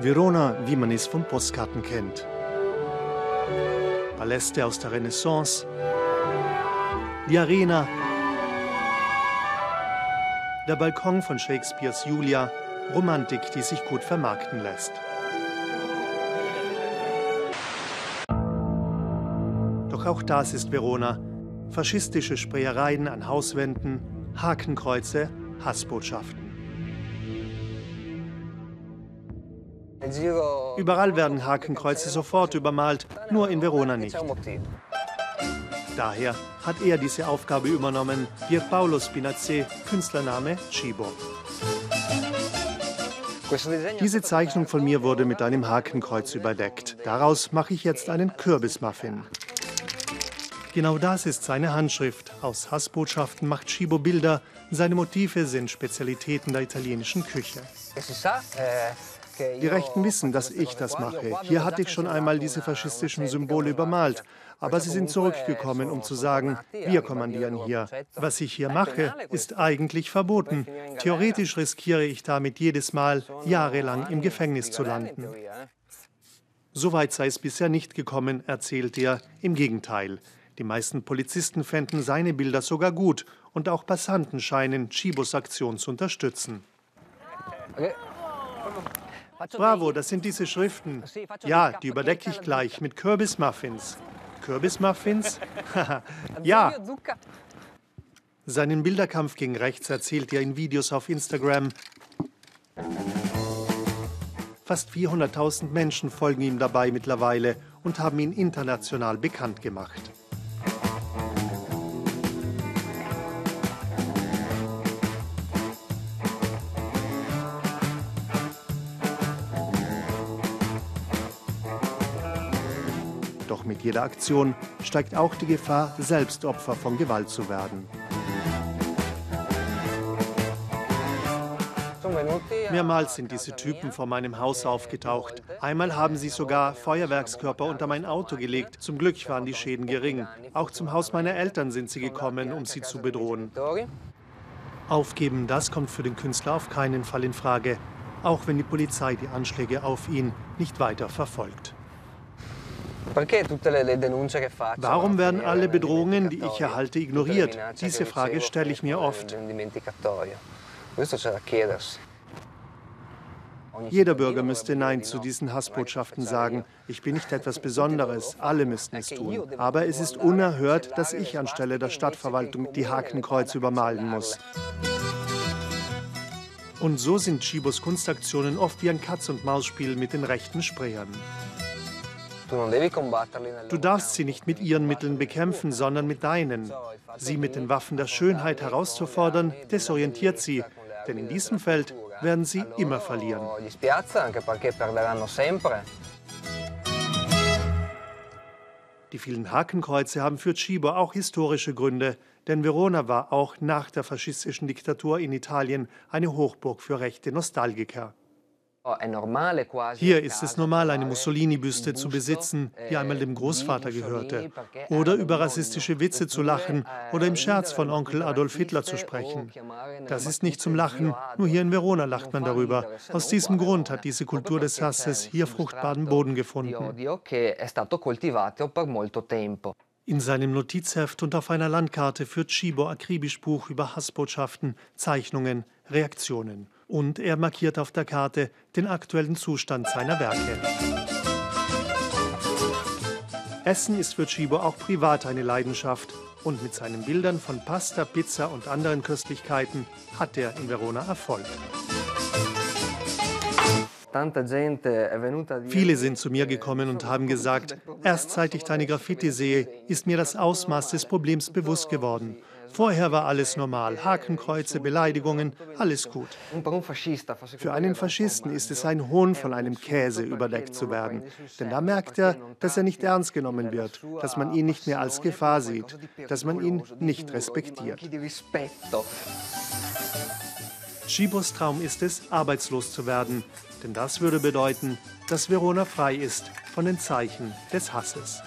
Verona, wie man es von Postkarten kennt. Paläste aus der Renaissance, die Arena, der Balkon von Shakespeares Julia, Romantik, die sich gut vermarkten lässt. Doch auch das ist Verona. Faschistische Sprayereien an Hauswänden, Hakenkreuze, Hassbotschaften. Überall werden Hakenkreuze sofort übermalt, nur in Verona nicht. Daher hat er diese Aufgabe übernommen, Pierpaolo Spinazzi, Künstlername Cibo. Diese Zeichnung von mir wurde mit einem Hakenkreuz überdeckt. Daraus mache ich jetzt einen Kürbismuffin. Genau das ist seine Handschrift. Aus Hassbotschaften macht Cibo Bilder. Seine Motive sind Spezialitäten der italienischen Küche. Die Rechten wissen, dass ich das mache. Hier hatte ich schon einmal diese faschistischen Symbole übermalt. Aber sie sind zurückgekommen, um zu sagen, wir kommandieren hier. Was ich hier mache, ist eigentlich verboten. Theoretisch riskiere ich damit jedes Mal, jahrelang im Gefängnis zu landen. Soweit sei es bisher nicht gekommen, erzählt er. Im Gegenteil. Die meisten Polizisten fänden seine Bilder sogar gut und auch Passanten scheinen Chibos Aktion zu unterstützen. Bravo, das sind diese Schriften. Ja, die überdecke ich gleich mit Kürbismuffins. Kürbismuffins? ja. Seinen Bilderkampf gegen rechts erzählt er in Videos auf Instagram. Fast 400.000 Menschen folgen ihm dabei mittlerweile und haben ihn international bekannt gemacht. Doch mit jeder Aktion steigt auch die Gefahr, selbst Opfer von Gewalt zu werden. Mehrmals sind diese Typen vor meinem Haus aufgetaucht. Einmal haben sie sogar Feuerwerkskörper unter mein Auto gelegt. Zum Glück waren die Schäden gering. Auch zum Haus meiner Eltern sind sie gekommen, um sie zu bedrohen. Aufgeben, das kommt für den Künstler auf keinen Fall in Frage, auch wenn die Polizei die Anschläge auf ihn nicht weiter verfolgt. Warum werden alle Bedrohungen, die ich erhalte, ignoriert? Diese Frage stelle ich mir oft. Jeder Bürger müsste Nein zu diesen Hassbotschaften sagen. Ich bin nicht etwas Besonderes, alle müssten es tun. Aber es ist unerhört, dass ich anstelle der Stadtverwaltung die Hakenkreuze übermalen muss. Und so sind Chibos Kunstaktionen oft wie ein Katz-und-Maus-Spiel mit den rechten Sprayern. Du darfst sie nicht mit ihren Mitteln bekämpfen, sondern mit deinen. Sie mit den Waffen der Schönheit herauszufordern, desorientiert sie, denn in diesem Feld werden sie immer verlieren. Die vielen Hakenkreuze haben für Cibo auch historische Gründe, denn Verona war auch nach der faschistischen Diktatur in Italien eine Hochburg für rechte Nostalgiker. Hier ist es normal, eine Mussolini-Büste zu besitzen, die einmal dem Großvater gehörte, oder über rassistische Witze zu lachen oder im Scherz von Onkel Adolf Hitler zu sprechen. Das ist nicht zum Lachen, nur hier in Verona lacht man darüber. Aus diesem Grund hat diese Kultur des Hasses hier fruchtbaren Boden gefunden. In seinem Notizheft und auf einer Landkarte führt Chibo akribisch Buch über Hassbotschaften, Zeichnungen, Reaktionen und er markiert auf der Karte den aktuellen Zustand seiner Werke. Essen ist für Chibo auch privat eine Leidenschaft und mit seinen Bildern von Pasta, Pizza und anderen Köstlichkeiten hat er in Verona Erfolg. Viele sind zu mir gekommen und haben gesagt, erst seit ich deine Graffiti sehe, ist mir das Ausmaß des Problems bewusst geworden. Vorher war alles normal. Hakenkreuze, Beleidigungen, alles gut. Für einen Faschisten ist es ein Hohn, von einem Käse überdeckt zu werden. Denn da merkt er, dass er nicht ernst genommen wird, dass man ihn nicht mehr als Gefahr sieht, dass man ihn nicht respektiert. Chibos Traum ist es, arbeitslos zu werden. Denn das würde bedeuten, dass Verona frei ist von den Zeichen des Hasses.